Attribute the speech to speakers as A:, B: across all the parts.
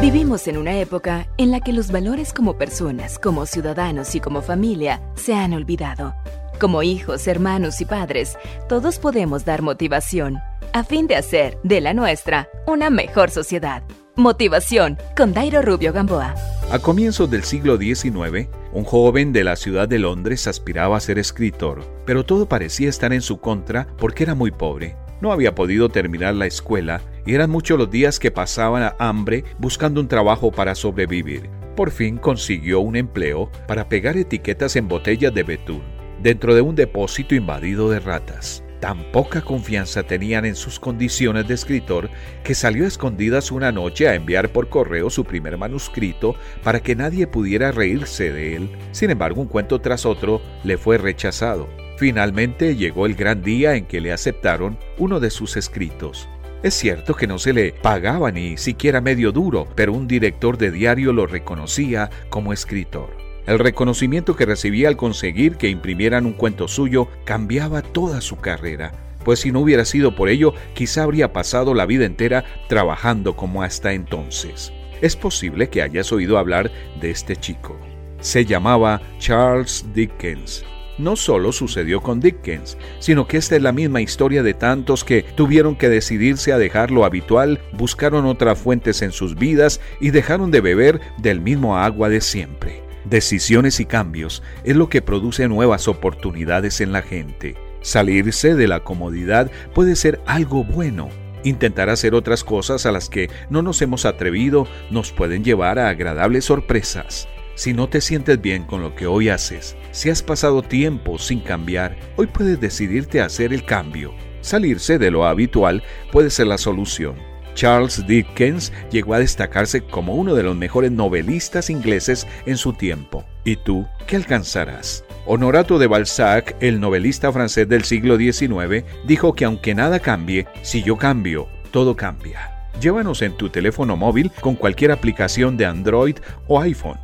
A: Vivimos en una época en la que los valores como personas, como ciudadanos y como familia se han olvidado. Como hijos, hermanos y padres, todos podemos dar motivación a fin de hacer de la nuestra una mejor sociedad. Motivación con Dairo Rubio Gamboa.
B: A comienzos del siglo XIX, un joven de la ciudad de Londres aspiraba a ser escritor, pero todo parecía estar en su contra porque era muy pobre. No había podido terminar la escuela y eran muchos los días que pasaban a hambre buscando un trabajo para sobrevivir. Por fin consiguió un empleo para pegar etiquetas en botellas de betún dentro de un depósito invadido de ratas. Tan poca confianza tenían en sus condiciones de escritor que salió a escondidas una noche a enviar por correo su primer manuscrito para que nadie pudiera reírse de él. Sin embargo, un cuento tras otro le fue rechazado. Finalmente llegó el gran día en que le aceptaron uno de sus escritos. Es cierto que no se le pagaba ni siquiera medio duro, pero un director de diario lo reconocía como escritor. El reconocimiento que recibía al conseguir que imprimieran un cuento suyo cambiaba toda su carrera, pues si no hubiera sido por ello, quizá habría pasado la vida entera trabajando como hasta entonces. Es posible que hayas oído hablar de este chico. Se llamaba Charles Dickens no solo sucedió con Dickens, sino que esta es la misma historia de tantos que tuvieron que decidirse a dejar lo habitual, buscaron otras fuentes en sus vidas y dejaron de beber del mismo agua de siempre. Decisiones y cambios es lo que produce nuevas oportunidades en la gente. Salirse de la comodidad puede ser algo bueno. Intentar hacer otras cosas a las que no nos hemos atrevido nos pueden llevar a agradables sorpresas. Si no te sientes bien con lo que hoy haces, si has pasado tiempo sin cambiar, hoy puedes decidirte a hacer el cambio. Salirse de lo habitual puede ser la solución. Charles Dickens llegó a destacarse como uno de los mejores novelistas ingleses en su tiempo. ¿Y tú qué alcanzarás? Honorato de Balzac, el novelista francés del siglo XIX, dijo que aunque nada cambie, si yo cambio, todo cambia. Llévanos en tu teléfono móvil con cualquier aplicación de Android o iPhone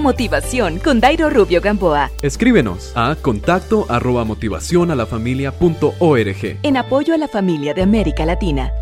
A: Motivación con Dairo Rubio Gamboa.
C: Escríbenos a contacto arroba motivación a la familia punto org.
A: En apoyo a la familia de América Latina.